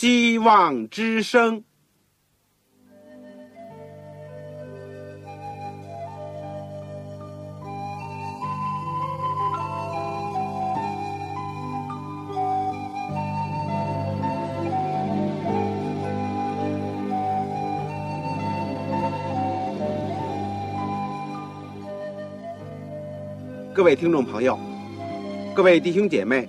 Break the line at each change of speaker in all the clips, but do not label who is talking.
希望之声。各位听众朋友，各位弟兄姐妹，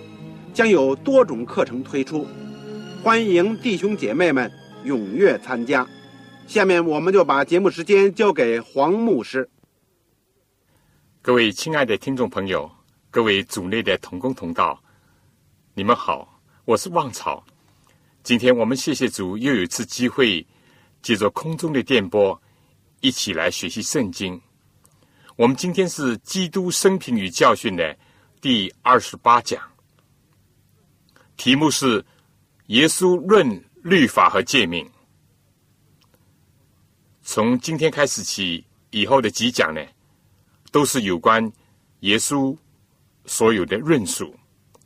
将有多种课程推出，欢迎弟兄姐妹们踊跃参加。下面我们就把节目时间交给黄牧师。
各位亲爱的听众朋友，各位组内的同工同道，你们好，我是旺草。今天我们谢谢主，又有一次机会，借着空中的电波，一起来学习圣经。我们今天是《基督生平与教训》的第二十八讲，题目是“耶稣论律法和诫命”。从今天开始起，以后的几讲呢，都是有关耶稣所有的论述，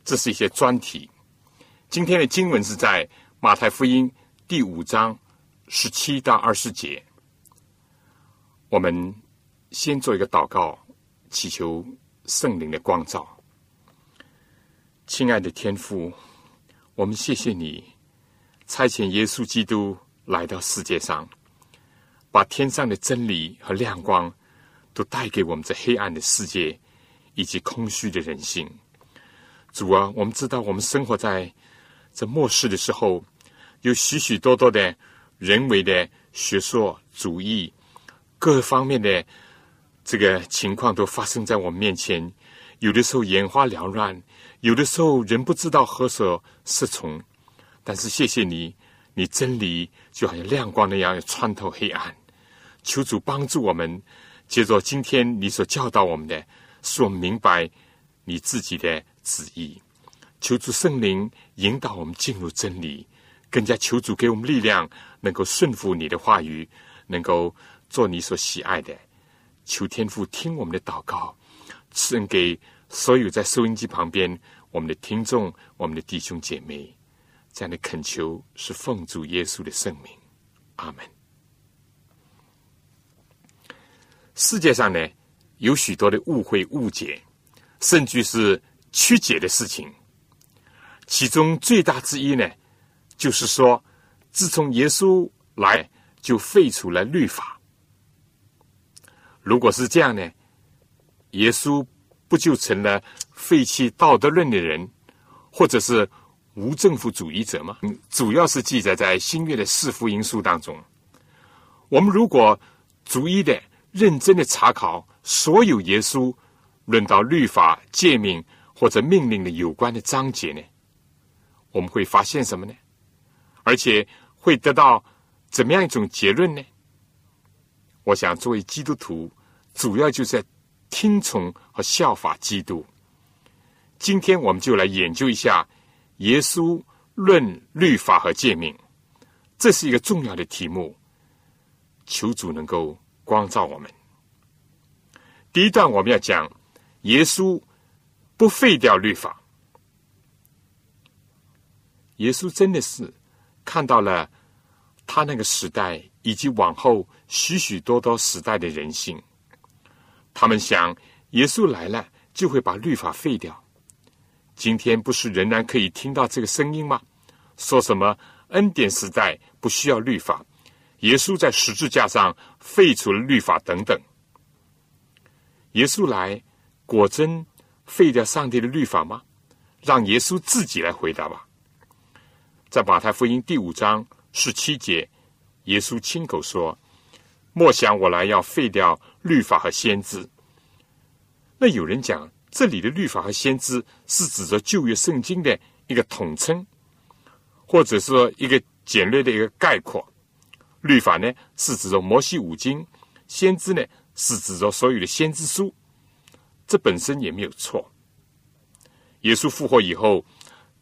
这是一些专题。今天的经文是在马太福音第五章十七到二十节，我们。先做一个祷告，祈求圣灵的光照。亲爱的天父，我们谢谢你差遣耶稣基督来到世界上，把天上的真理和亮光都带给我们这黑暗的世界以及空虚的人性。主啊，我们知道我们生活在这末世的时候，有许许多多的人为的学说主义，各方面的。这个情况都发生在我们面前，有的时候眼花缭乱，有的时候人不知道何所适从。但是谢谢你，你真理就好像亮光那样穿透黑暗。求主帮助我们，接着今天你所教导我们的，使我们明白你自己的旨意。求主圣灵引导我们进入真理，更加求主给我们力量，能够顺服你的话语，能够做你所喜爱的。求天父听我们的祷告，赐恩给所有在收音机旁边我们的听众、我们的弟兄姐妹。这样的恳求是奉主耶稣的圣名，阿门。世界上呢，有许多的误会、误解，甚至是曲解的事情。其中最大之一呢，就是说，自从耶稣来，就废除了律法。如果是这样呢？耶稣不就成了废弃道德论的人，或者是无政府主义者吗？主要是记载在新约的四福音书当中。我们如果逐一的、认真的查考所有耶稣论到律法、诫命或者命令的有关的章节呢，我们会发现什么呢？而且会得到怎么样一种结论呢？我想，作为基督徒，主要就在听从和效法基督。今天，我们就来研究一下耶稣论律法和诫命，这是一个重要的题目。求主能够光照我们。第一段，我们要讲耶稣不废掉律法。耶稣真的是看到了他那个时代。以及往后许许多多时代的人性，他们想耶稣来了就会把律法废掉。今天不是仍然可以听到这个声音吗？说什么恩典时代不需要律法，耶稣在十字架上废除了律法等等。耶稣来果真废掉上帝的律法吗？让耶稣自己来回答吧。在马太福音第五章十七节。耶稣亲口说：“莫想我来要废掉律法和先知。”那有人讲，这里的律法和先知是指着旧约圣经的一个统称，或者说一个简略的一个概括。律法呢，是指着摩西五经；先知呢，是指着所有的先知书。这本身也没有错。耶稣复活以后，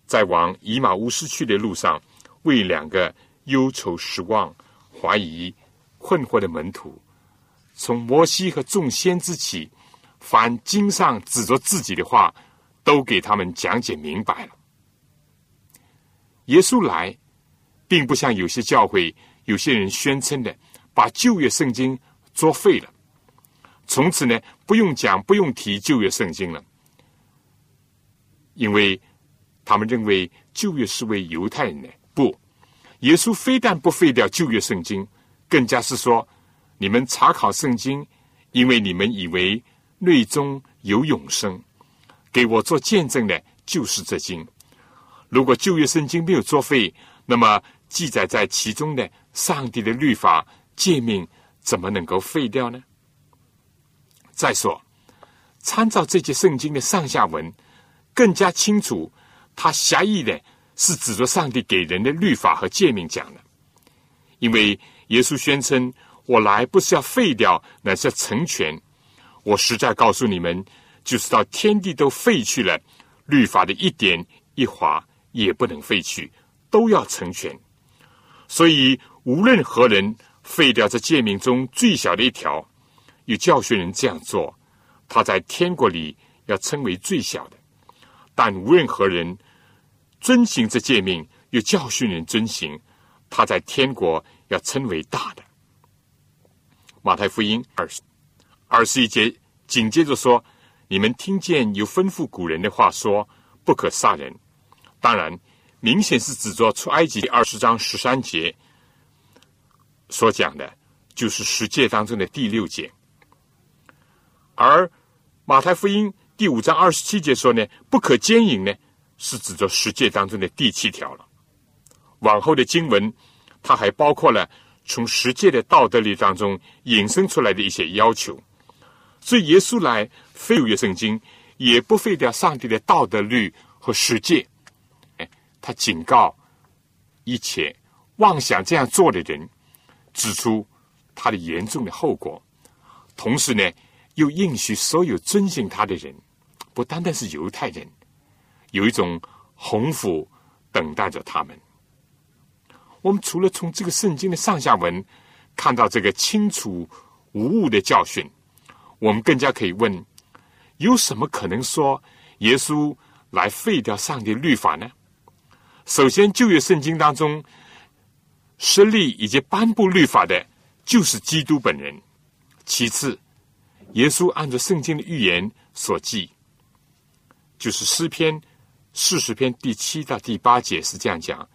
在往以马乌斯去的路上，为两个忧愁、失望、怀疑、困惑的门徒，从摩西和众先知起，凡经上指着自己的话，都给他们讲解明白了。耶稣来，并不像有些教会、有些人宣称的，把旧约圣经作废了，从此呢，不用讲、不用提旧约圣经了。因为他们认为旧约是为犹太人的，不，耶稣非但不废掉旧约圣经，更加是说：你们查考圣经，因为你们以为内中有永生，给我做见证的，就是这经。如果旧约圣经没有作废，那么记载在其中的上帝的律法诫命，怎么能够废掉呢？再说，参照这些圣经的上下文。更加清楚，他狭义的是指着上帝给人的律法和诫命讲的。因为耶稣宣称：“我来不是要废掉，乃是要成全。”我实在告诉你们，就是到天地都废去了，律法的一点一划也不能废去，都要成全。所以无论何人废掉这诫命中最小的一条，有教训人这样做，他在天国里要称为最小的。但无论何人遵行这诫命，又教训人遵行，他在天国要称为大的。马太福音二十二十一节紧接着说：“你们听见有吩咐古人的话说，不可杀人。”当然，明显是指着出埃及二十章十三节所讲的，就是十诫当中的第六节。而马太福音。第五章二十七节说呢，不可奸淫呢，是指着十诫当中的第七条了。往后的经文，它还包括了从十诫的道德律当中引申出来的一些要求。所以耶稣来废约圣经，也不废掉上帝的道德律和实践。哎，他警告一切妄想这样做的人，指出他的严重的后果。同时呢，又应许所有遵行他的人。不单单是犹太人，有一种鸿福等待着他们。我们除了从这个圣经的上下文看到这个清楚无误的教训，我们更加可以问：有什么可能说耶稣来废掉上帝律法呢？首先，旧约圣经当中设立以及颁布律法的，就是基督本人；其次，耶稣按照圣经的预言所记。就是诗篇四十篇第七到第八节是这样讲，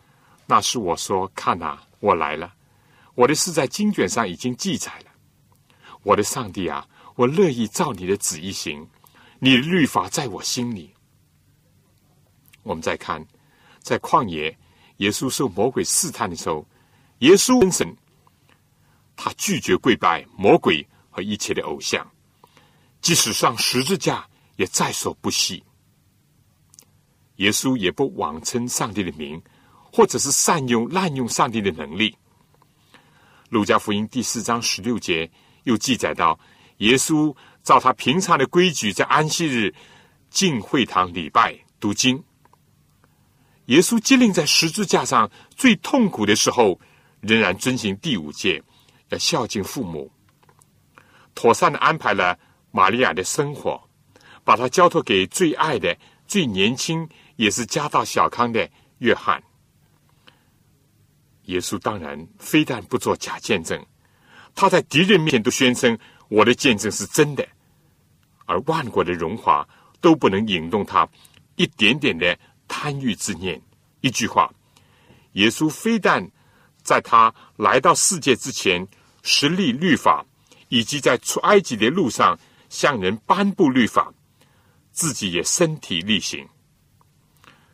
那是我说看呐，我来了，我的事在经卷上已经记载了。我的上帝啊，我乐意照你的旨意行，你的律法在我心里。我们再看，在旷野，耶稣受魔鬼试探的时候，耶稣真神，他拒绝跪拜魔鬼和一切的偶像，即使上十字架也在所不惜。耶稣也不妄称上帝的名，或者是善用滥用上帝的能力。路加福音第四章十六节又记载到，耶稣照他平常的规矩，在安息日进会堂礼拜读经。耶稣接令在十字架上最痛苦的时候，仍然遵行第五戒，要孝敬父母，妥善的安排了玛利亚的生活，把她交托给最爱的、最年轻。也是家道小康的约翰，耶稣当然非但不做假见证，他在敌人面前都宣称我的见证是真的，而万国的荣华都不能引动他一点点的贪欲之念。一句话，耶稣非但在他来到世界之前实立律法，以及在出埃及的路上向人颁布律法，自己也身体力行。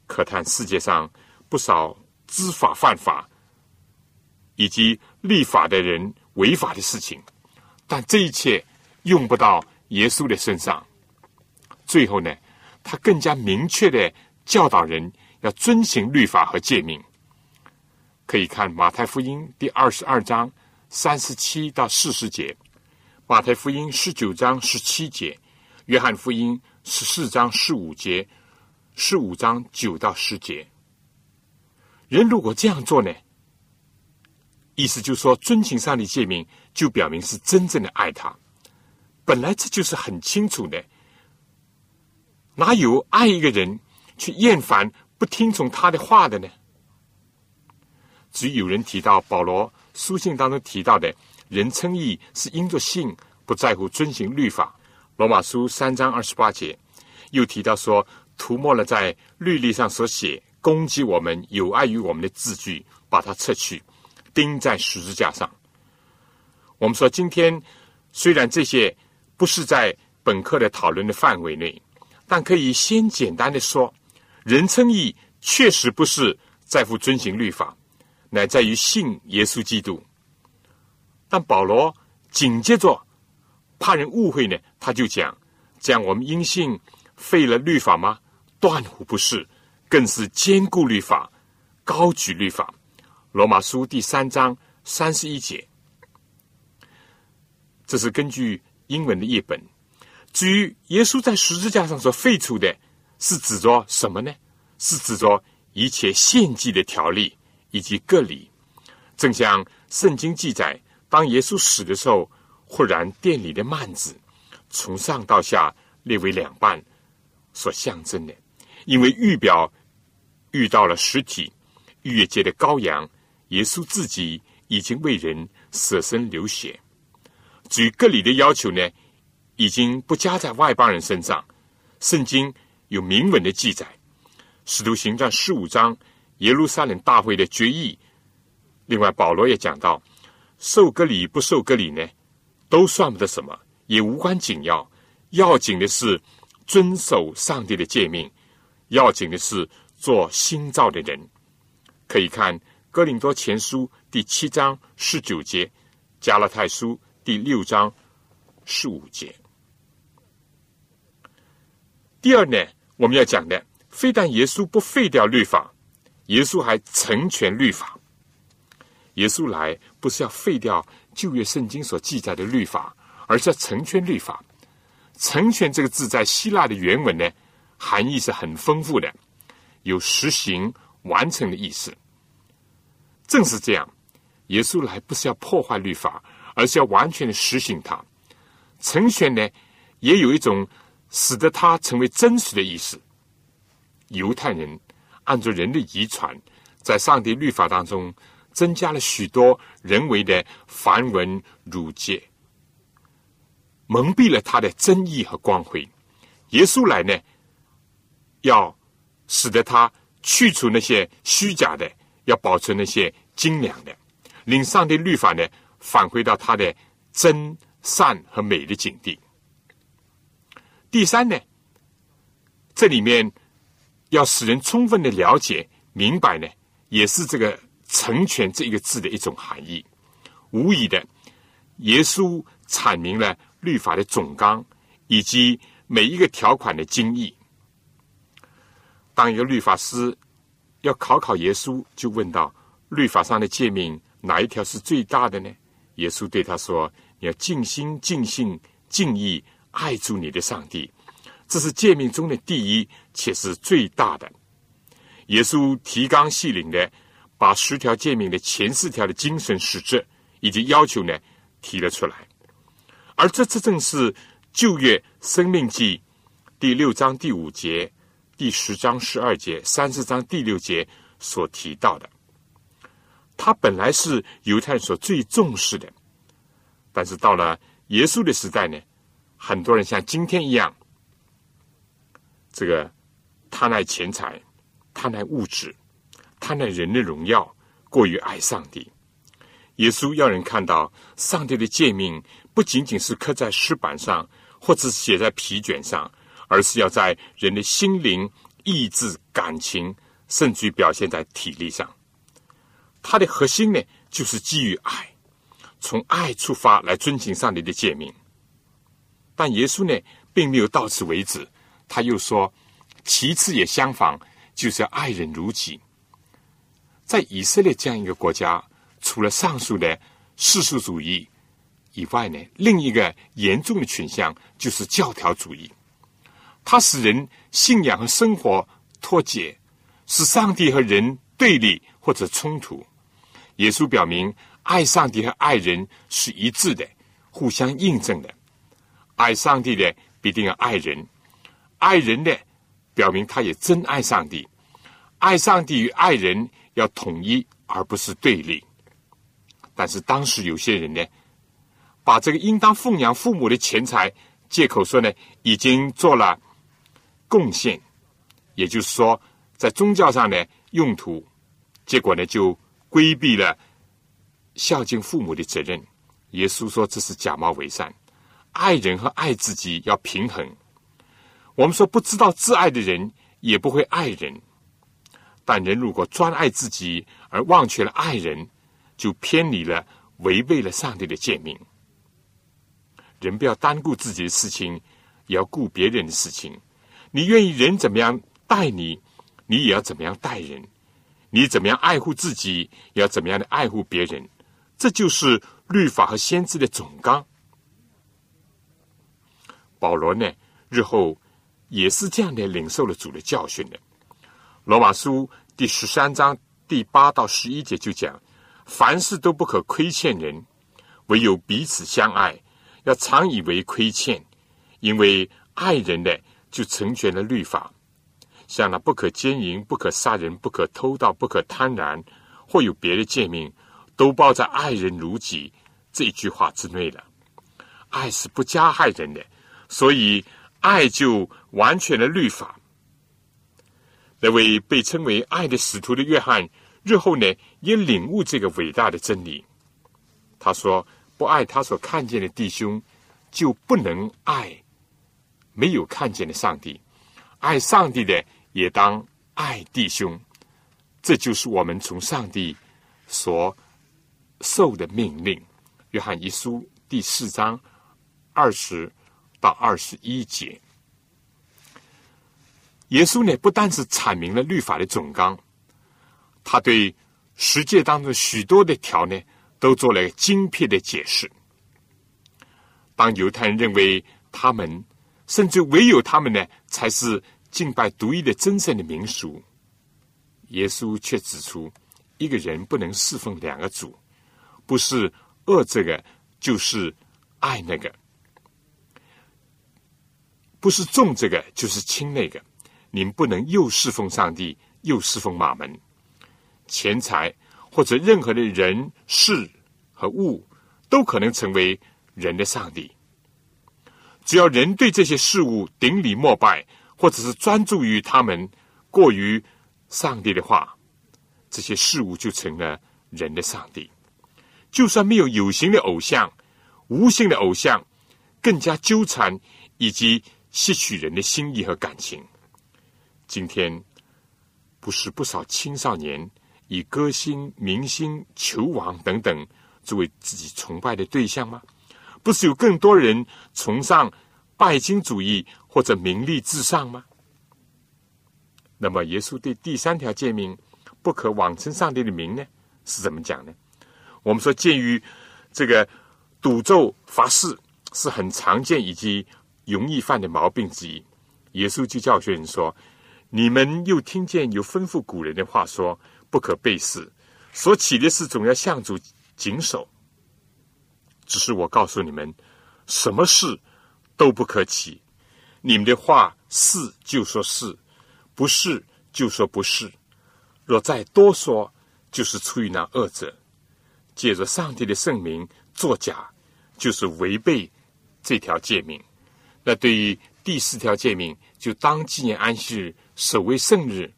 可叹世界上不少知法犯法以及立法的人违法的事情，但这一切用不到耶稣的身上。最后呢，他更加明确的教导人要遵行律法和诫命，可以看马太福音第二十二章三十七到四十节，马太福音十九章十七节，约翰福音十四章十五节，十五章九到十节。人如果这样做呢？意思就是说，遵行上帝诫命，就表明是真正的爱他。本来这就是很清楚的，哪有爱一个人去厌烦不听从他的话的呢？只有人提到保罗书信当中提到的人称义是因着信，不在乎遵行律法。罗马书三章二十八节又提到说，涂抹了在律例上所写攻击我们、有碍于我们的字句，把它撤去。钉在十字架上。我们说，今天虽然这些不是在本课的讨论的范围内，但可以先简单的说，人称义确实不是在乎遵行律法，乃在于信耶稣基督。但保罗紧接着怕人误会呢，他就讲：这样我们因信废了律法吗？断乎不是，更是坚固律法，高举律法。罗马书第三章三十一节，这是根据英文的译本。至于耶稣在十字架上所废除的，是指着什么呢？是指着一切献祭的条例以及割礼。正像圣经记载，当耶稣死的时候，忽然殿里的幔子从上到下裂为两半，所象征的，因为预表遇到了实体逾越节的羔羊。耶稣自己已经为人舍身流血，至于割礼的要求呢，已经不加在外邦人身上。圣经有明文的记载，《使徒行传》十五章耶路撒冷大会的决议。另外，保罗也讲到，受割礼不受割礼呢，都算不得什么，也无关紧要。要紧的是遵守上帝的诫命，要紧的是做新造的人。可以看。哥林多前书第七章十九节，加拉太书第六章十五节。第二呢，我们要讲的，非但耶稣不废掉律法，耶稣还成全律法。耶稣来不是要废掉旧约圣经所记载的律法，而是要成全律法。成全这个字在希腊的原文呢，含义是很丰富的，有实行、完成的意思。正是这样，耶稣来不是要破坏律法，而是要完全的实行它。成全呢，也有一种使得它成为真实的意思。犹太人按照人的遗传，在上帝律法当中增加了许多人为的繁文缛节，蒙蔽了他的真意和光辉。耶稣来呢，要使得他去除那些虚假的。要保存那些精良的，令上帝律法呢返回到它的真善和美的境地。第三呢，这里面要使人充分的了解明白呢，也是这个成全这一个字的一种含义。无疑的，耶稣阐明了律法的总纲以及每一个条款的精义。当一个律法师。要考考耶稣，就问到律法上的诫命哪一条是最大的呢？耶稣对他说：“你要尽心、尽性、尽意爱主你的上帝，这是诫命中的第一，且是最大的。”耶稣提纲挈领的把十条诫命的前四条的精神实质以及要求呢提了出来，而这这正是旧约生命记第六章第五节。第十章十二节、三十章第六节所提到的，他本来是犹太人所最重视的，但是到了耶稣的时代呢，很多人像今天一样，这个贪爱钱财、贪爱物质、贪爱人的荣耀，过于爱上帝。耶稣要人看到上帝的诫命，不仅仅是刻在石板上，或者写在皮卷上。而是要在人的心灵、意志、感情，甚至于表现在体力上。它的核心呢，就是基于爱，从爱出发来遵循上帝的诫命。但耶稣呢，并没有到此为止，他又说，其次也相仿，就是要爱人如己。在以色列这样一个国家，除了上述的世俗主义以外呢，另一个严重的倾向就是教条主义。它使人信仰和生活脱节，使上帝和人对立或者冲突。耶稣表明，爱上帝和爱人是一致的，互相印证的。爱上帝的必定要爱人，爱人的表明他也真爱上帝。爱上帝与爱人要统一，而不是对立。但是当时有些人呢，把这个应当奉养父母的钱财借口说呢，已经做了贡献，也就是说在宗教上的用途，结果呢就规避了孝敬父母的责任。耶稣说这是假冒伪善，爱人和爱自己要平衡。我们说不知道自爱的人也不会爱人。但人如果专爱自己而忘却了爱人，就偏离了、违背了上帝的诫命。人不要单顾自己的事情，也要顾别人的事情。你愿意人怎么样待你，你也要怎么样待人。你怎么样爱护自己，也要怎么样的爱护别人。这就是律法和先知的总纲。保罗呢，日后也是这样的领受了主的教训的。罗马书第十三章第八到十一节就讲：凡事都不可亏欠人，唯有彼此相爱，要常以为亏欠，因为爱人的就成全了律法。像那不可奸淫、不可杀人、不可偷盗、不可贪婪，或有别的诫命，都包在爱人如己这一句话之内了。爱是不加害人的，所以爱就完全的律法。那位被称为“爱的使徒”的约翰，日后呢也领悟这个伟大的真理。他说：“不爱他所看见的弟兄，就不能爱没有看见的上帝。爱上帝的，也当爱弟兄。这就是我们从上帝所受的命令。”约翰一书第四章二十到二十一节。耶稣呢，不但是阐明了律法的总纲，他对十诫当中许多的条呢，都做了精辟的解释。当犹太人认为他们，甚至唯有他们呢，才是敬拜独一的真正的民俗，耶稣却指出，一个人不能侍奉两个主，不是恶这个，就是爱那个；不是重这个，就是轻那个。您不能又侍奉上帝，又侍奉马门、钱财或者任何的人事和物，都可能成为人的上帝。只要人对这些事物顶礼膜拜，或者是专注于他们过于上帝的话，这些事物就成了人的上帝。就算没有有形的偶像，无形的偶像更加纠缠以及吸取人的心意和感情。今天不是不少青少年以歌星、明星、球王等等作为自己崇拜的对象吗？不是有更多人崇尚拜金主义或者名利至上吗？那么，耶稣对第三条诫命“不可妄称上帝的名”呢，是怎么讲呢？我们说，鉴于这个赌咒发誓是很常见以及容易犯的毛病之一，耶稣就教训人说。你们又听见有吩咐古人的话说：“不可背誓，所起的事总要向主谨守。”只是我告诉你们，什么事都不可起。你们的话是就说是，不是就说不是。若再多说，就是出于那恶者，借着上帝的圣名作假，就是违背这条诫命。那对于第四条诫命，就当纪念安息日。守为圣日，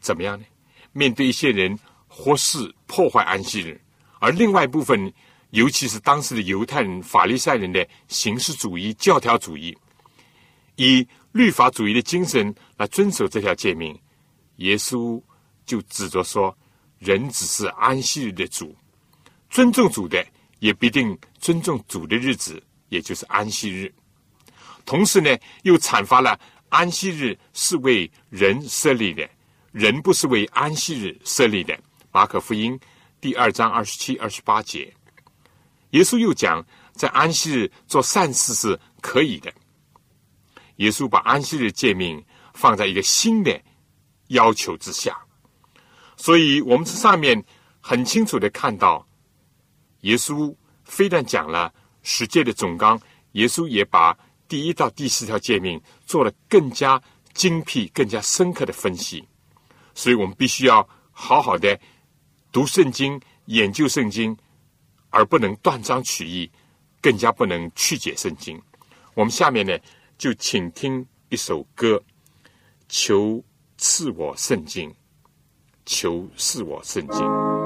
怎么样呢？面对一些人或是破坏安息日，而另外一部分，尤其是当时的犹太人、法利赛人的形式主义、教条主义，以律法主义的精神来遵守这条诫命，耶稣就指着说：人只是安息日的主，尊重主的也必定尊重主的日子，也就是安息日。同时呢，又阐发了。安息日是为人设立的，人不是为安息日设立的。马可福音第二章二十七、二十八节，耶稣又讲，在安息日做善事是可以的。耶稣把安息日诫命放在一个新的要求之下，所以我们这上面很清楚的看到，耶稣非但讲了十诫的总纲，耶稣也把第一到第四条诫命做了更加精辟、更加深刻的分析。所以我们必须要好好的。读圣经、研究圣经，而不能断章取义，更加不能曲解圣经。我们下面呢，就请听一首歌：求赐我圣经，求赐我圣经。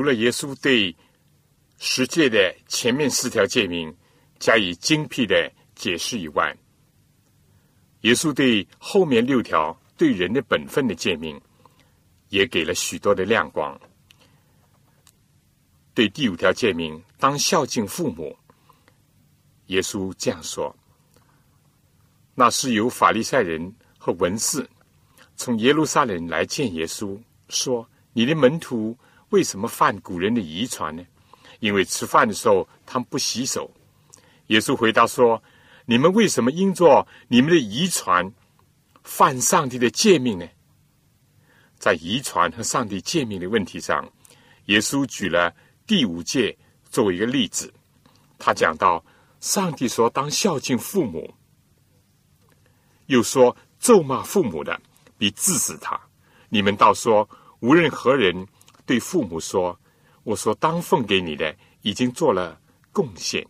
除了耶稣对十诫的前面四条诫命加以精辟的解释以外，耶稣对后面六条对人的本分的诫命也给了许多的亮光。对第五条诫命当孝敬父母，耶稣这样说：“那是由法利赛人和文士从耶路撒冷来见耶稣，说：“你的门徒为什么犯古人的遗传呢？因为吃饭的时候他们不洗手。”耶稣回答说：“你们为什么因着你们的遗传犯上帝的诫命呢？”在遗传和上帝诫命的问题上，耶稣举了第五诫作为一个例子。他讲到，上帝说：“当孝敬父母。”又说：“咒骂父母的，必治死他。”你们倒说：“无论何人对父母说，我说当奉给你的已经做了贡献，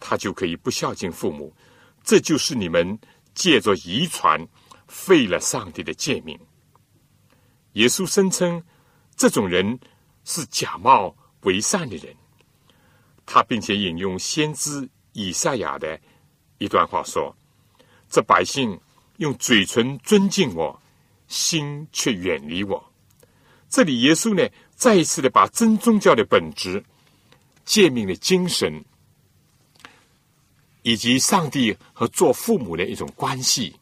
他就可以不孝敬父母。这就是你们借着遗传废了上帝的诫命。”耶稣声称，这种人是假冒为善的人。他并且引用先知以赛亚的一段话说：“这百姓用嘴唇尊敬我，心却远离我。”这里耶稣呢，再一次的把真宗教的本质、诫命的精神，以及上帝和做父母的一种关系，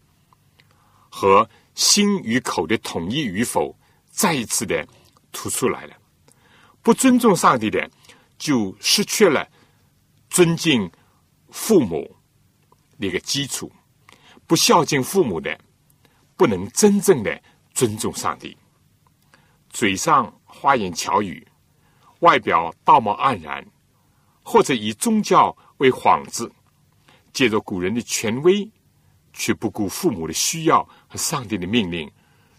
和心与口的统一与否，再一次的突出来了。不尊重上帝的。就失去了尊敬父母那个基础，不孝敬父母的，不能真正的尊重上帝。嘴上花言巧语，外表道貌岸然，或者以宗教为幌子，借着古人的权威，却不顾父母的需要和上帝的命令，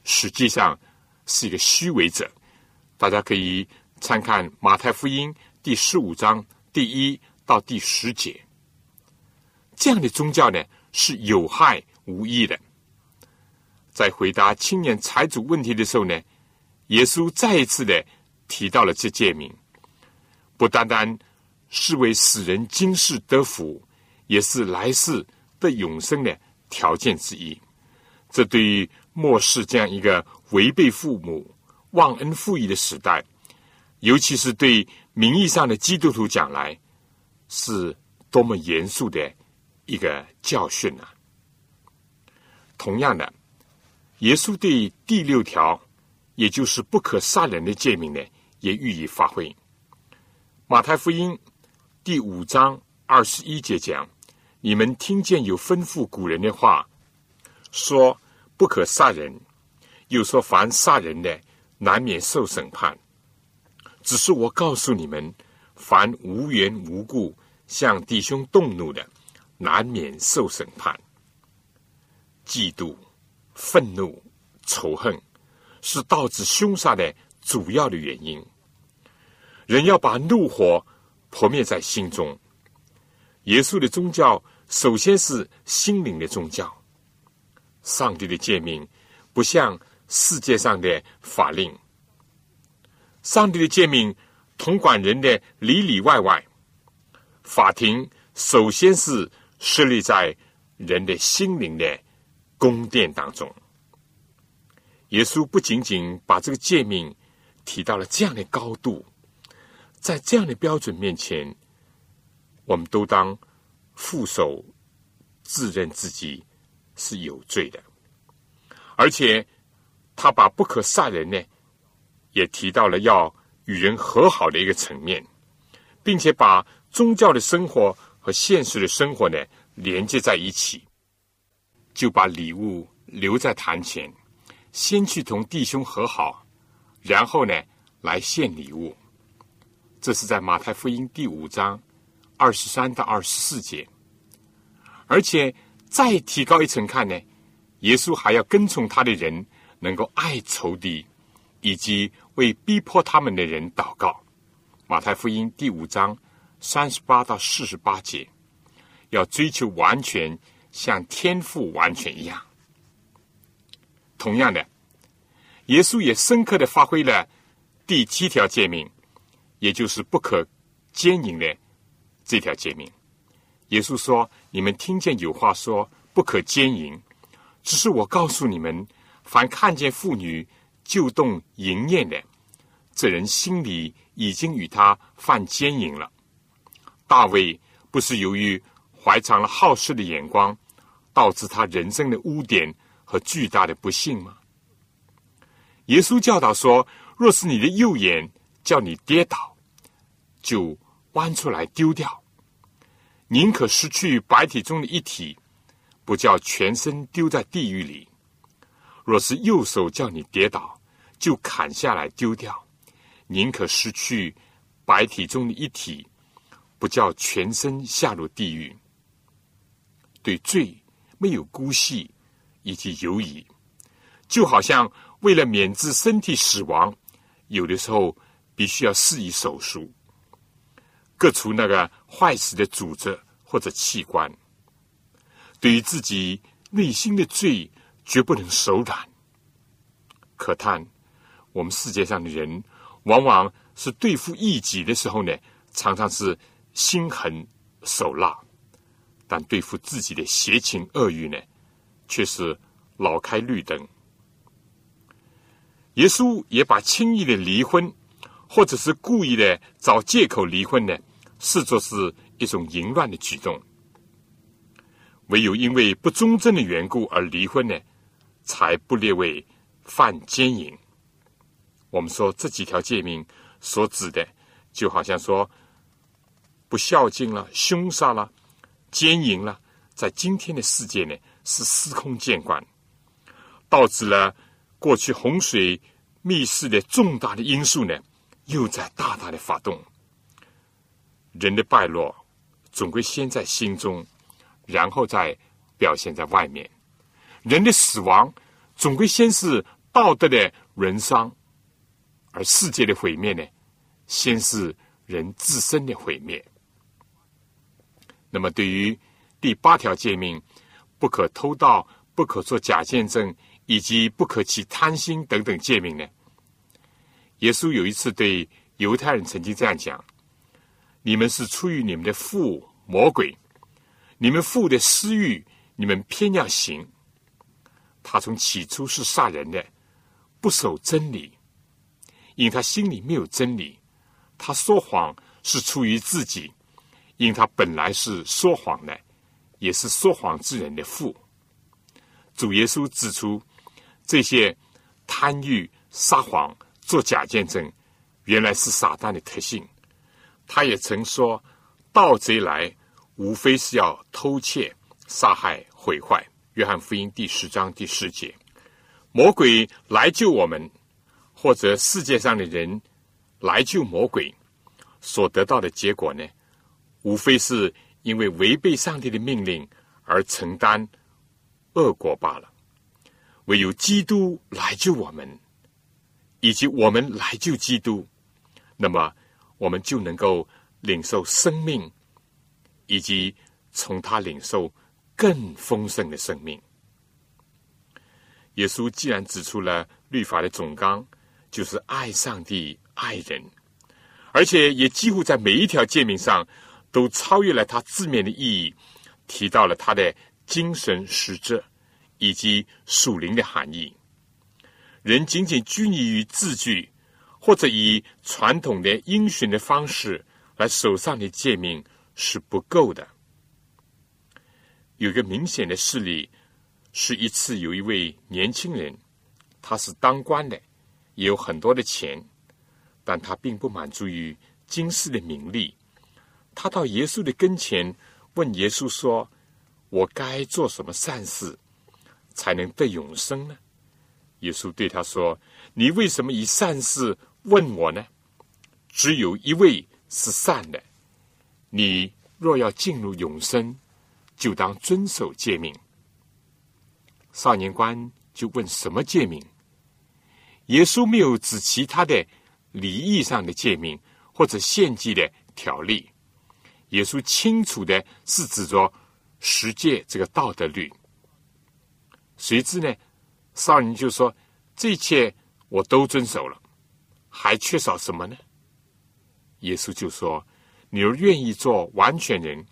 实际上是一个虚伪者。大家可以参看马太福音。第十五章第一到第十节，这样的宗教呢是有害无益的。在回答青年财主问题的时候呢，耶稣再一次的提到了这诫命，不单单是为使人今世得福，也是来世得永生的条件之一。这对于末世这样一个违背父母、忘恩负义的时代，尤其是对。名义上的基督徒讲来，是多么严肃的一个教训啊！同样的，耶稣对第六条，也就是不可杀人的诫命呢，也予以发挥。马太福音第五章二十一节讲：“你们听见有吩咐古人的话，说不可杀人，又说凡杀人的，难免受审判。”只是我告诉你们，凡无缘无故向弟兄动怒的，难免受审判。嫉妒、愤怒、仇恨，是导致凶杀的主要的原因。人要把怒火扑灭在心中。耶稣的宗教首先是心灵的宗教。上帝的诫命不像世界上的法令。上帝的诫命统管人的里里外外，法庭首先是设立在人的心灵的宫殿当中。耶稣不仅仅把这个诫命提到了这样的高度，在这样的标准面前，我们都当负手自认自己是有罪的，而且他把不可杀人呢。也提到了要与人和好的一个层面，并且把宗教的生活和现实的生活呢连接在一起，就把礼物留在坛前，先去同弟兄和好，然后呢来献礼物。这是在马太福音第五章二十三到二十四节，而且再提高一层看呢，耶稣还要跟从他的人能够爱仇敌。以及为逼迫他们的人祷告，《马太福音》第五章三十八到四十八节，要追求完全，像天父完全一样。同样的，耶稣也深刻的发挥了第七条诫命，也就是不可奸淫的这条诫命。耶稣说：“你们听见有话说不可奸淫，只是我告诉你们，凡看见妇女。”就动淫念的，这人心里已经与他犯奸淫了。大卫不是由于怀藏了好事的眼光，导致他人生的污点和巨大的不幸吗？耶稣教导说：“若是你的右眼叫你跌倒，就弯出来丢掉，宁可失去白体中的一体，不叫全身丢在地狱里。若是右手叫你跌倒，就砍下来丢掉，宁可失去白体中的一体，不叫全身下入地狱。对罪没有姑息以及犹疑，就好像。”为了免治身体死亡，有的时候必须要施以手术，割除那个坏死的组织或者器官。对于自己内心的罪，绝不能手软。可叹我们世界上的人，往往是对付异己的时候呢，常常是心狠手辣；但对付自己的邪情恶欲呢，却是老开绿灯。耶稣也把轻易的离婚，或者是故意的找借口离婚呢，视作是一种淫乱的举动。唯有因为不忠贞的缘故而离婚呢，才不列为犯奸淫。我们说这几条诫命所指的，就好像说不孝敬了、凶杀了、奸淫了，在今天的世界呢，是司空见惯，导致了。过去洪水密室的重大的因素呢，又在大大的发动。人的败落总归先在心中，然后再表现在外面。人的死亡总归先是道德的沦丧，而世界的毁灭呢，先是人自身的毁灭。那么，对于第八条诫命，不可偷盗，不可做假见证。以及不可起贪心等等诫命呢？耶稣有一次对犹太人曾经这样讲：“你们是出于你们的父魔鬼，你们父的私欲，你们偏要行。他从起初是杀人的，不守真理，因他心里没有真理。他说谎是出于自己，因他本来是说谎的，也是说谎之人的父。”主耶稣指出。这些贪欲、撒谎、做假见证，原来是撒旦的特性。他也曾说：“盗贼来，无非是要偷窃、杀害、毁坏。”约翰福音第十章第四节。魔鬼来救我们，或者世界上的人来救魔鬼，所得到的结果呢？无非是因为违背上帝的命令而承担恶果罢了。唯有基督来救我们，以及我们来救基督，那么我们就能够领受生命，以及从他领受更丰盛的生命。耶稣既然指出了律法的总纲，就是爱上帝、爱人，而且也几乎在每一条诫命上都超越了它字面的意义，提到了他的精神实质。以及属灵的含义，人仅仅拘泥于字句，或者以传统的应循的方式来守上的诫命是不够的。有个明显的事例，是一次有一位年轻人，他是当官的，也有很多的钱，但他并不满足于今世的名利，他到耶稣的跟前问耶稣说：“我该做什么善事？”才能得永生呢？耶稣对他说：“你为什么以善事问我呢？只有一位是善的。你若要进入永生，就当遵守诫命。”少年官就问：“什么诫命？”耶稣没有指其他的礼义上的诫命或者献祭的条例。耶稣清楚的是指着十诫这个道德律。谁知呢？少年就说：“这一切我都遵守了，还缺少什么呢？”耶稣就说：“你若愿意做完全人，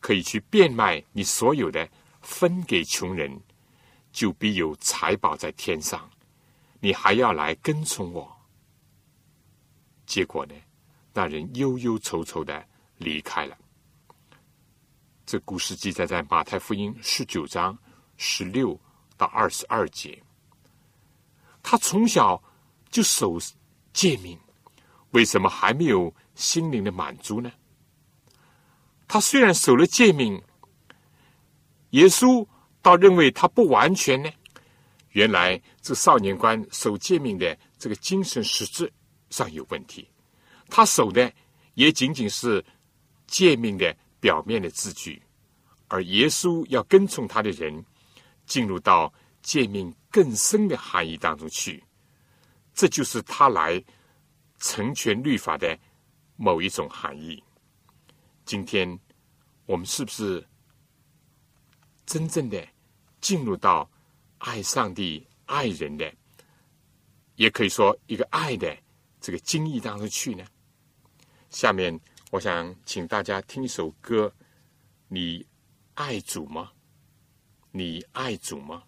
可以去变卖你所有的，分给穷人，就必有财宝在天上。你还要来跟从我。”结果呢，那人忧忧愁愁的离开了。这故事记载在马太福音十九章十六。到二十二节，他从小
就守诫命，为什么还没有心灵的满足呢？他虽然守了诫命，耶稣倒认为他不完全呢。原来这少年官守诫命的这个精神实质上有问题，他守的也仅仅是诫命的表面的字句，而耶稣要跟从他的人进入到诫命更深的含义当中去，这就是他来成全律法的某一种含义。今天，我们是不是真正的进入到爱上帝、爱人的，也可以说一个爱的这个经历当中去呢？下面，我想请大家听一首歌：你爱主吗？你爱主吗？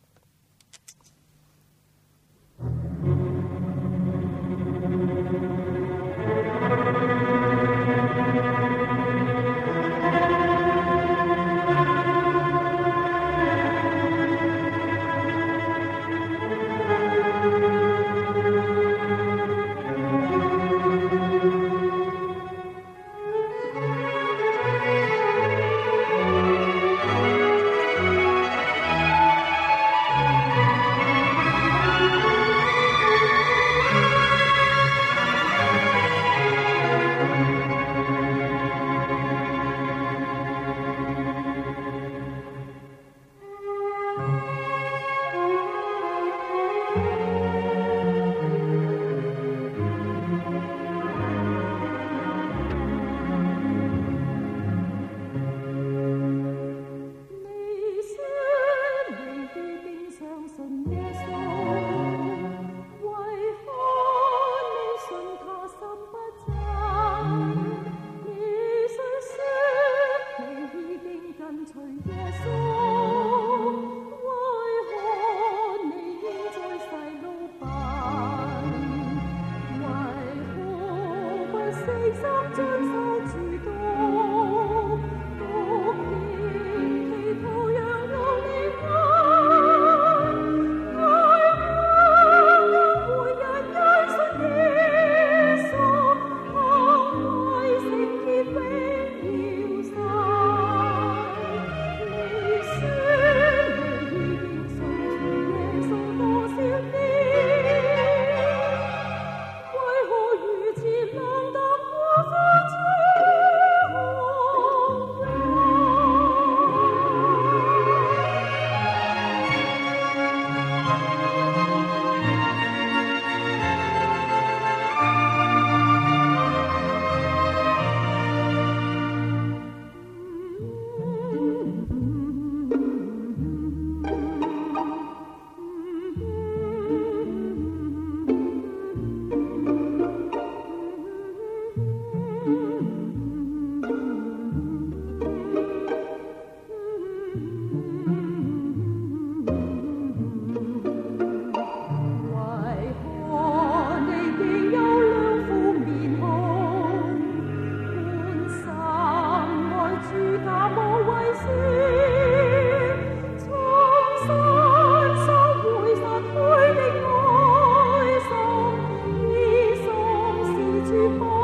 Everybody.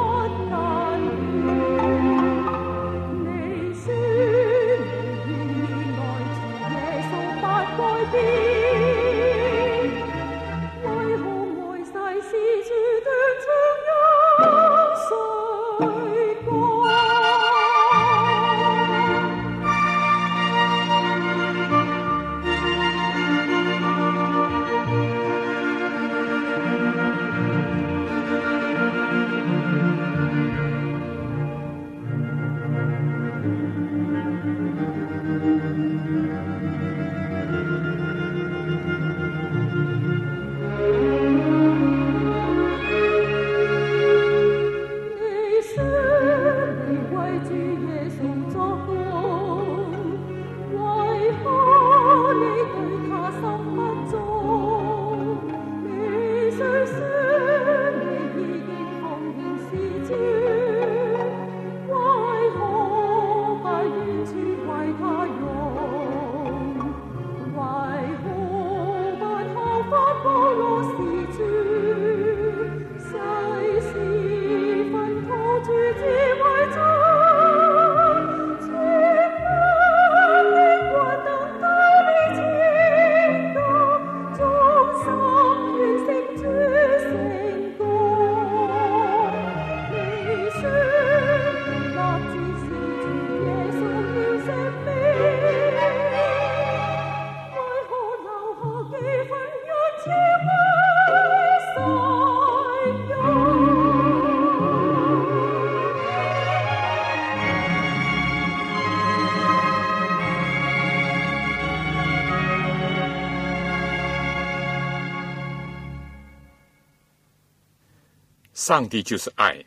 上帝就是爱，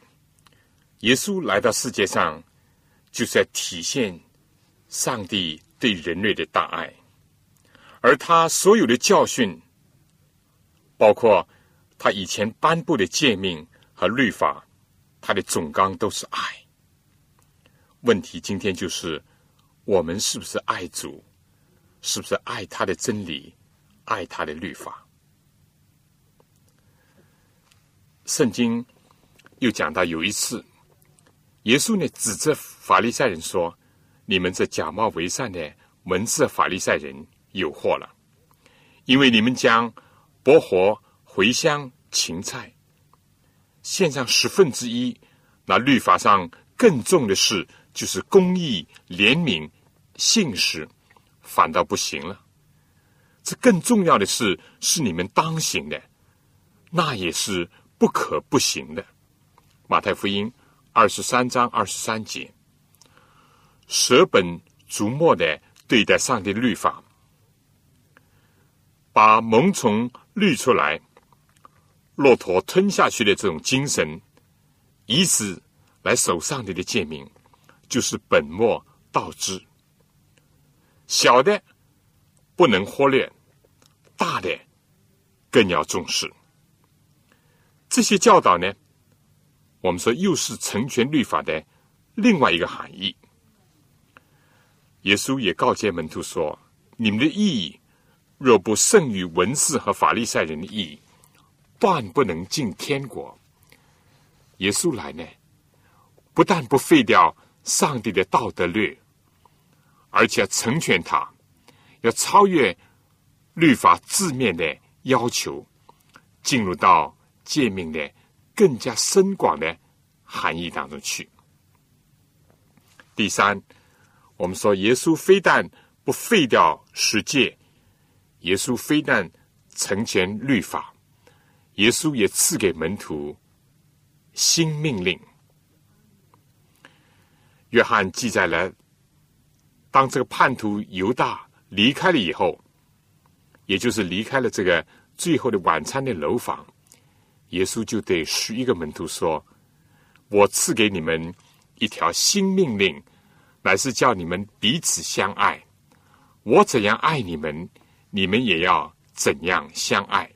耶稣来到世界上，就是要体现上帝对人类的大爱，而他所有的教训，包括他以前颁布的诫命和律法，他的总纲都是爱。问题今天就是，我们是不是爱主？是不是爱他的真理？爱他的律法？圣经又讲到有一次，耶稣呢指责法利赛人说：“你们这假冒为善的文字法利赛人有祸了，因为你们将薄荷、茴香、芹菜献上十分之一，那律法上更重的事就是公义、怜悯、信实，反倒不行了。这更重要的是，是你们当行的，那也是。”不可不行的，《马太福音》二十三章二十三节，舍本逐末的对待上帝的律法，把萌虫滤出来，骆驼吞下去的这种精神，以此来守上帝的诫命，就是本末倒置。小的不能忽略，大的更要重视。这些教导呢，我们说又是成全律法的另外一个含义。耶稣也告诫门徒说：“你们的意义若不胜于文士和法利赛人的意义，断不能进天国。”耶稣来呢，不但不废掉上帝的道德律，而且要成全他，要超越律法字面的要求，进入到。诫命的更加深广的含义当中去。第三，我们说耶稣非但不废掉十诫，耶稣非但成全律法，耶稣也赐给门徒新命令。约翰记载了，当这个叛徒犹大离开了以后，也就是离开了这个最后的晚餐的楼房。耶稣就对十一个门徒说：“我赐给你们一条新命令，乃是叫你们彼此相爱。我怎样爱你们，你们也要怎样相爱。”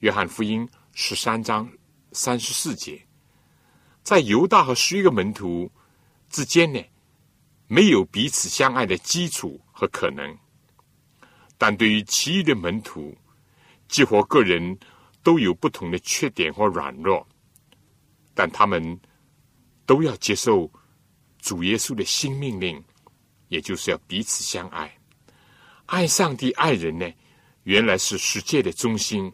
约翰福音十三章三十四节，在犹大和十一个门徒之间呢，没有彼此相爱的基础和可能。但对于其余的门徒，几乎个人。都有不同的缺点或软弱，但他们都要接受主耶稣的新命令，也就是要彼此相爱。爱上帝、爱人呢，原来是世界的中心。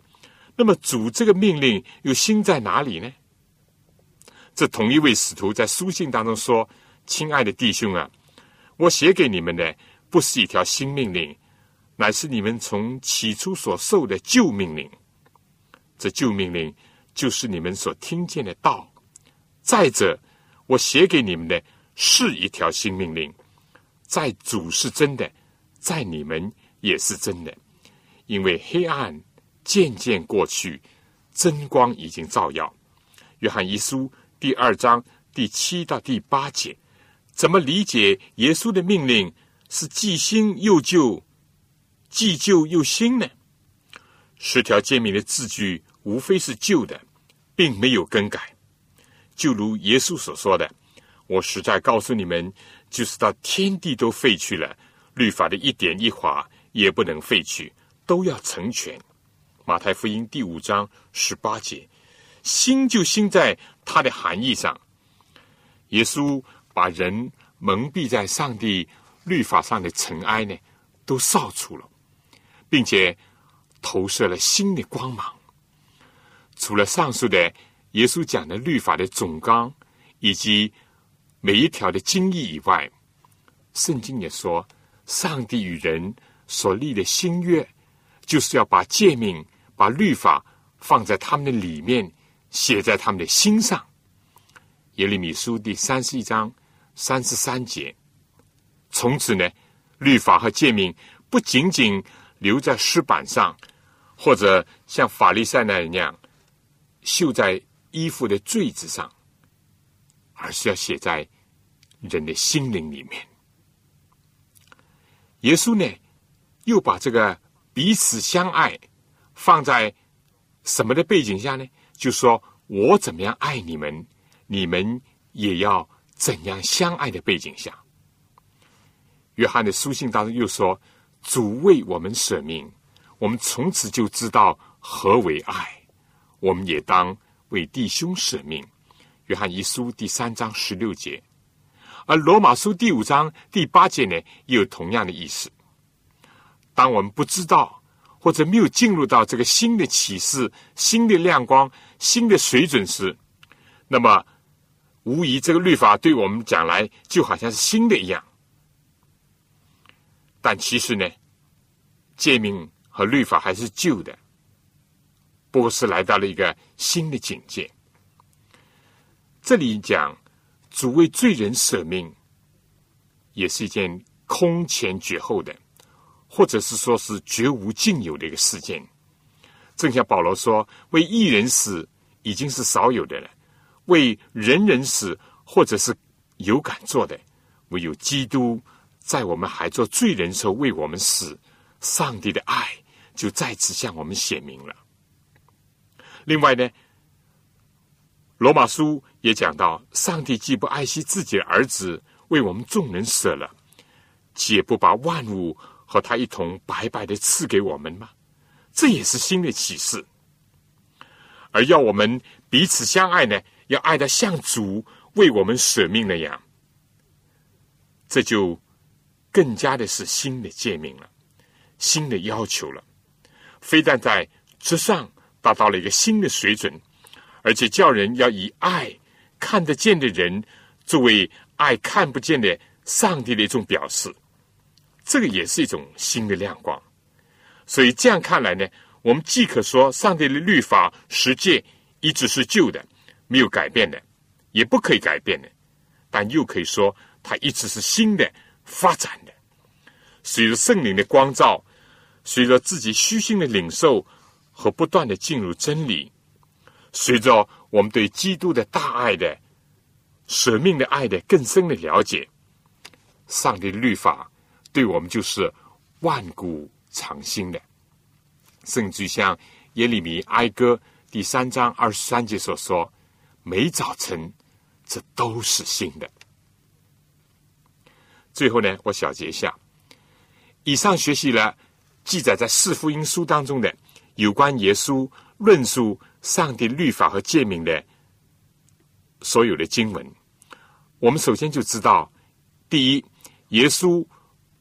那么主这个命令又新在哪里呢？这同一位使徒在书信当中说：“亲爱的弟兄啊，我写给你们的不是一条新命令，乃是你们从起初所受的旧命令。”这旧命令就是你们所听见的道。再者，我写给你们的是一条新命令，在主是真的，在你们也是真的。因为黑暗渐渐过去，真光已经照耀。约翰一书第二章第七到第八节，怎么理解耶稣的命令是既新又旧，既旧又新呢？十条诫命的字句。无非是旧的，并没有更改。就如耶稣所说的：“我实在告诉你们，就是到天地都废去了，律法的一点一划也不能废去，都要成全。”马太福音第五章十八节，心就心在它的含义上。耶稣把人蒙蔽在上帝律法上的尘埃呢，都扫除了，并且投射了新的光芒。除了上述的耶稣讲的律法的总纲以及每一条的经义以外，圣经也说，上帝与人所立的新约，就是要把诫命、把律法放在他们的里面，写在他们的心上。耶利米书第三十一章三十三节，从此呢，律法和诫命不仅仅留在石板上，或者像法利赛那样。绣在衣服的坠子上，而是要写在人的心灵里面。耶稣呢，又把这个彼此相爱放在什么的背景下呢？就说我怎么样爱你们，你们也要怎样相爱的背景下。约翰的书信当中又说：“主为我们舍命，我们从此就知道何为爱。我们也当为弟兄舍命。”约翰一书第三章十六节，而罗马书第五章第八节呢，也有同样的意思。当我们不知道或者没有进入到这个新的启示、新的亮光、新的水准时，那么无疑这个律法对我们讲来就好像是新的一样。但其实呢，诫命和律法还是旧的，不过是来到了一个新的境界。这里讲主为罪人舍命，也是一件空前绝后的，或者是说是绝无仅有的一个事件。正像保罗说：“为一人死已经是少有的了，为人人死或者是有敢做的，唯有基督。”在我们还做罪人时候为我们死，上帝的爱就再次向我们显明了。另外呢，罗马书也讲到，上帝既不爱惜自己的儿子，为我们众人舍了，岂不把万物和他一同白白的赐给我们吗？这也是新的启示。而要我们彼此相爱呢，要爱的像主为我们舍命那样，这就。更加的是新的诫命了，新的要求了，非但在之上达到了一个新的水准，而且叫人要以爱看得见的人作为爱看不见的上帝的一种表示，这个也是一种新的亮光。所以这样看来呢，我们既可说上帝的律法实践一直是旧的，没有改变的，也不可以改变的，但又可以说它一直是新的。发展的，随着圣灵的光照，随着自己虚心的领受和不断的进入真理，随着我们对基督的大爱的舍命的爱的更深的了解，上帝的律法对我们就是万古长新的。甚至像耶利米哀歌第三章二十三节所说：“每早晨，这都是新的。”最后呢，我小结一下：以上学习了记载在四福音书当中的有关耶稣论述上帝律法和诫命的所有的经文。我们首先就知道，第一，耶稣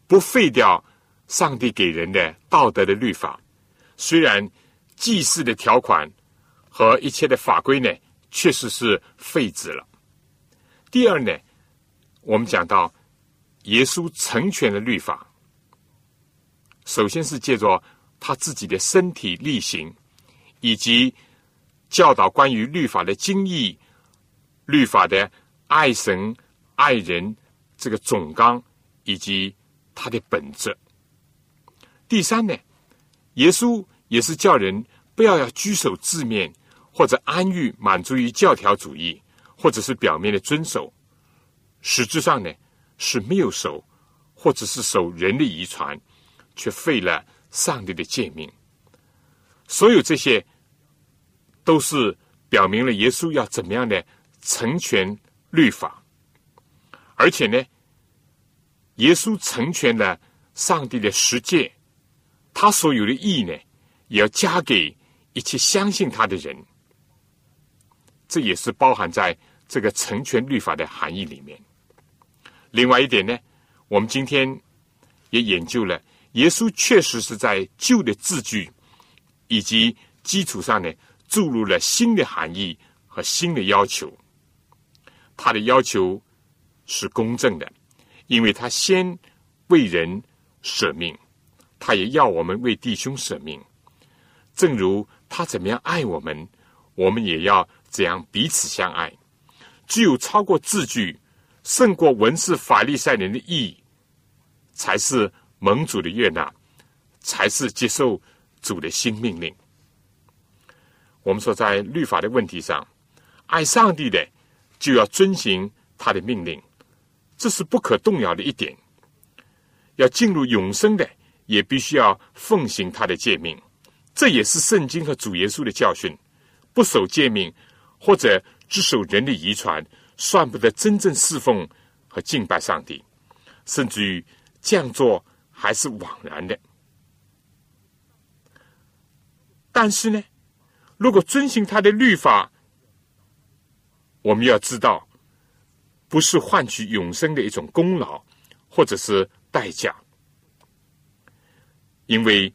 不废掉上帝给人的道德的律法，虽然祭祀的条款和一切的法规呢，确实是废止了。第二呢，我们讲到。耶稣成全了律法，首先是借着他自己的身体力行，以及教导关于律法的精义、律法的爱神爱人这个总纲，以及他的本质。第三呢，耶稣也是叫人不要要拘守字面，或者安于满足于教条主义，或者是表面的遵守，实质上呢。是没有守，或者是守人的遗传，却废了上帝的诫命。所有这些，都是表明了耶稣要怎么样的成全律法，而且呢，耶稣成全了上帝的实践，他所有的义呢，也要加给一切相信他的人。这也是包含在这个成全律法的含义里面。另外一点呢，我们今天也研究了，耶稣确实是在旧的字句以及基础上呢，注入了新的含义和新的要求。他的要求是公正的，因为他先为人舍命，他也要我们为弟兄舍命。正如他怎么样爱我们，我们也要怎样彼此相爱。只有超过字句。胜过文字法利赛人的意义，才是盟主的悦纳，才是接受主的新命令。我们说，在律法的问题上，爱上帝的就要遵行他的命令，这是不可动摇的一点。要进入永生的，也必须要奉行他的诫命。这也是圣经和主耶稣的教训。不守诫命或者只守人的遗传，算不得真正侍奉和敬拜上帝。甚至于这样做还是枉然的。但是呢，如果遵循他的律法，我们要知道，不是换取永生的一种功劳或者是代价，因为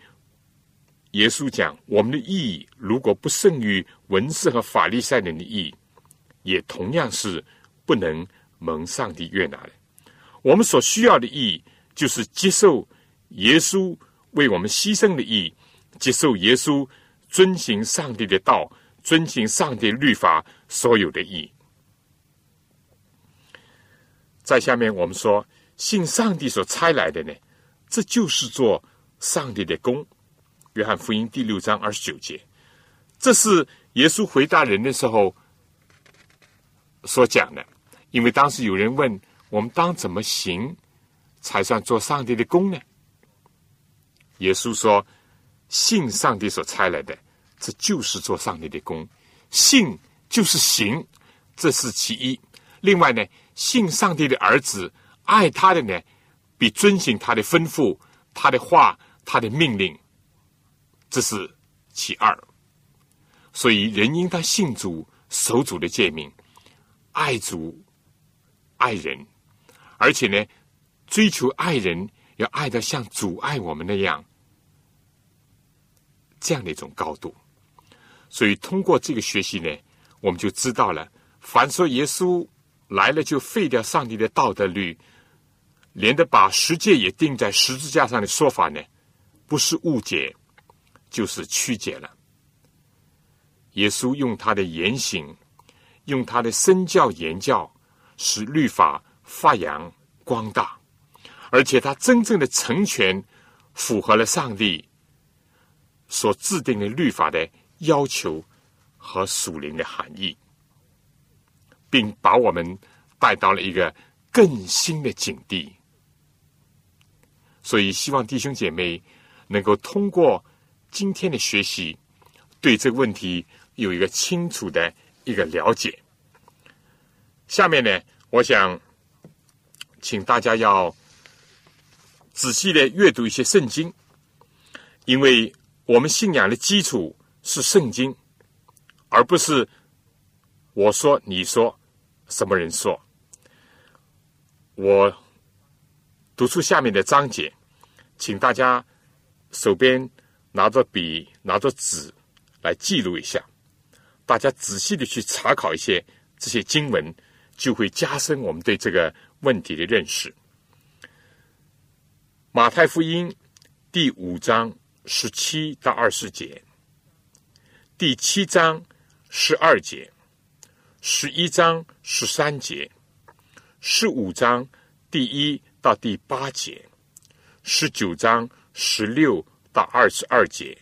耶稣讲，我们的意义如果不胜于文士和法利赛人的意义，也同样是不能蒙上帝悦纳的。我们所需要的意义，就是接受耶稣为我们牺牲的意义，接受耶稣遵行上帝的道、遵行上帝律法所有的意义。在下面，我们说信上帝所差来的呢，这就是做上帝的功。约翰福音第六章二十九节，这是耶稣回答人的时候所讲的。因为当时有人问。我们当怎么行才算做上帝的功呢？耶稣说：“信上帝所差来的，这就是做上帝的功。信就是行，这是其一。另外呢，信上帝的儿子，爱他的呢，比遵行他的吩咐、他的话、他的命令，这是其二。所以，人应当信主、守主的诫命，爱主、爱人。”而且呢，追求爱人要爱的像主爱我们那样，这样的一种高度。所以通过这个学习呢，我们就知道了，凡说耶稣来了就废掉上帝的道德律，连着把十诫也钉在十字架上的说法呢，不是误解，就是曲解了。耶稣用他的言行，用他的身教言教，使律法。发扬光大，而且他真正的成全，符合了上帝所制定的律法的要求和属灵的含义，并把我们带到了一个更新的境地。所以，希望弟兄姐妹能够通过今天的学习，对这个问题有一个清楚的一个了解。下面呢，我想。请大家要仔细的阅读一些圣经，因为我们信仰的基础是圣经，而不是我说你说什么人说。我读出下面的章节，请大家手边拿着笔、拿着纸来记录一下。大家仔细的去查考一些这些经文，就会加深我们对这个。问题的认识，《马太福音》第五章十七到二十节，第七章十二节，十一章十三节，十五章第一到第八节，十九章十六到二十二节，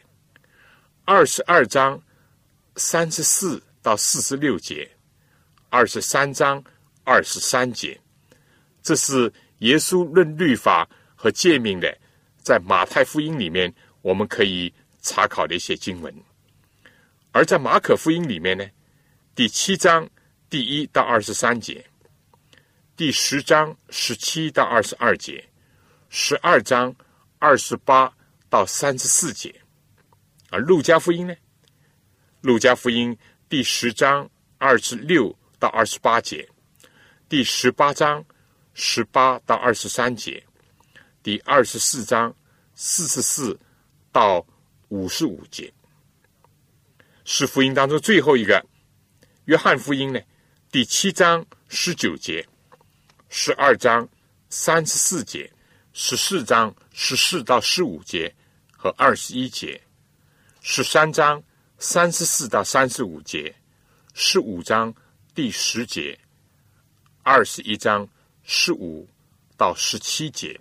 二十二章三十四到四十六节，二十三章二十三节。这是耶稣论律法和诫命的，在马太福音里面我们可以查考的一些经文；而在马可福音里面呢，第七章第一到二十三节，第十章十七到二十二节，十二章二十八到三十四节；而路加福音呢，路加福音第十章二十六到二十八节，第十八章。十八到二十三节，第二十四章四十四到五十五节，是福音当中最后一个。约翰福音呢，第七章十九节，十二章三十四节，十四章十四到十五节和二十一节，十三章三十四到三十五节，十五章第十节，二十一章。十五到十七节，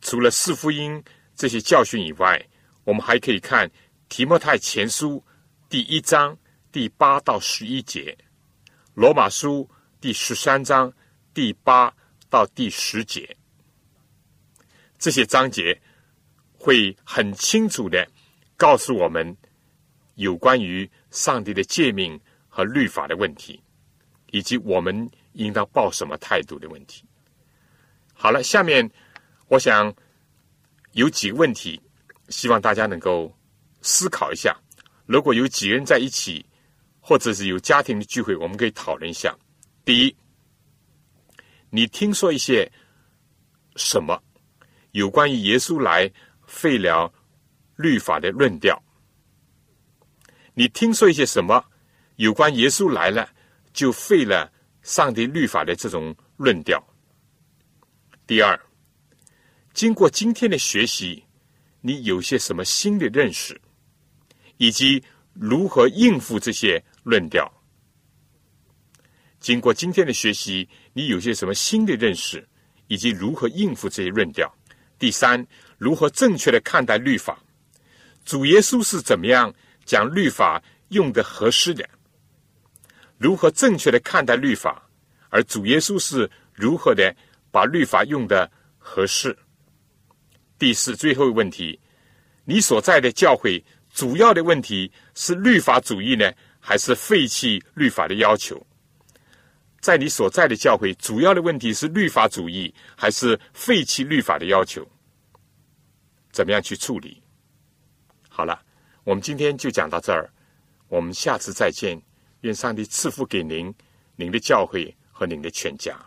除了四福音这些教训以外，我们还可以看提摩太前书第一章第八到十一节，罗马书第十三章第八到第十节，这些章节会很清楚的告诉我们有关于上帝的诫命和律法的问题，以及我们应当抱什么态度的问题。好了，下面我想有几个问题，希望大家能够思考一下。如果有几个人在一起，或者是有家庭的聚会，我们可以讨论一下。第一，你听说一些什么有关于耶稣来废了律法的论调？你听说一些什么有关耶稣来了就废了上帝律法的这种论调？第二，经过今天的学习，你有些什么新的认识，以及如何应付这些论调？经过今天的学习，你有些什么新的认识，以及如何应付这些论调？第三，如何正确的看待律法？主耶稣是怎么样将律法用的合适的？如何正确的看待律法？而主耶稣是如何的？把律法用的合适。第四，最后一个问题：你所在的教会主要的问题是律法主义呢，还是废弃律法的要求？在你所在的教会，主要的问题是律法主义，还是废弃律法的要求？怎么样去处理？好了，我们今天就讲到这儿，我们下次再见。愿上帝赐福给您、您的教会和您的全家。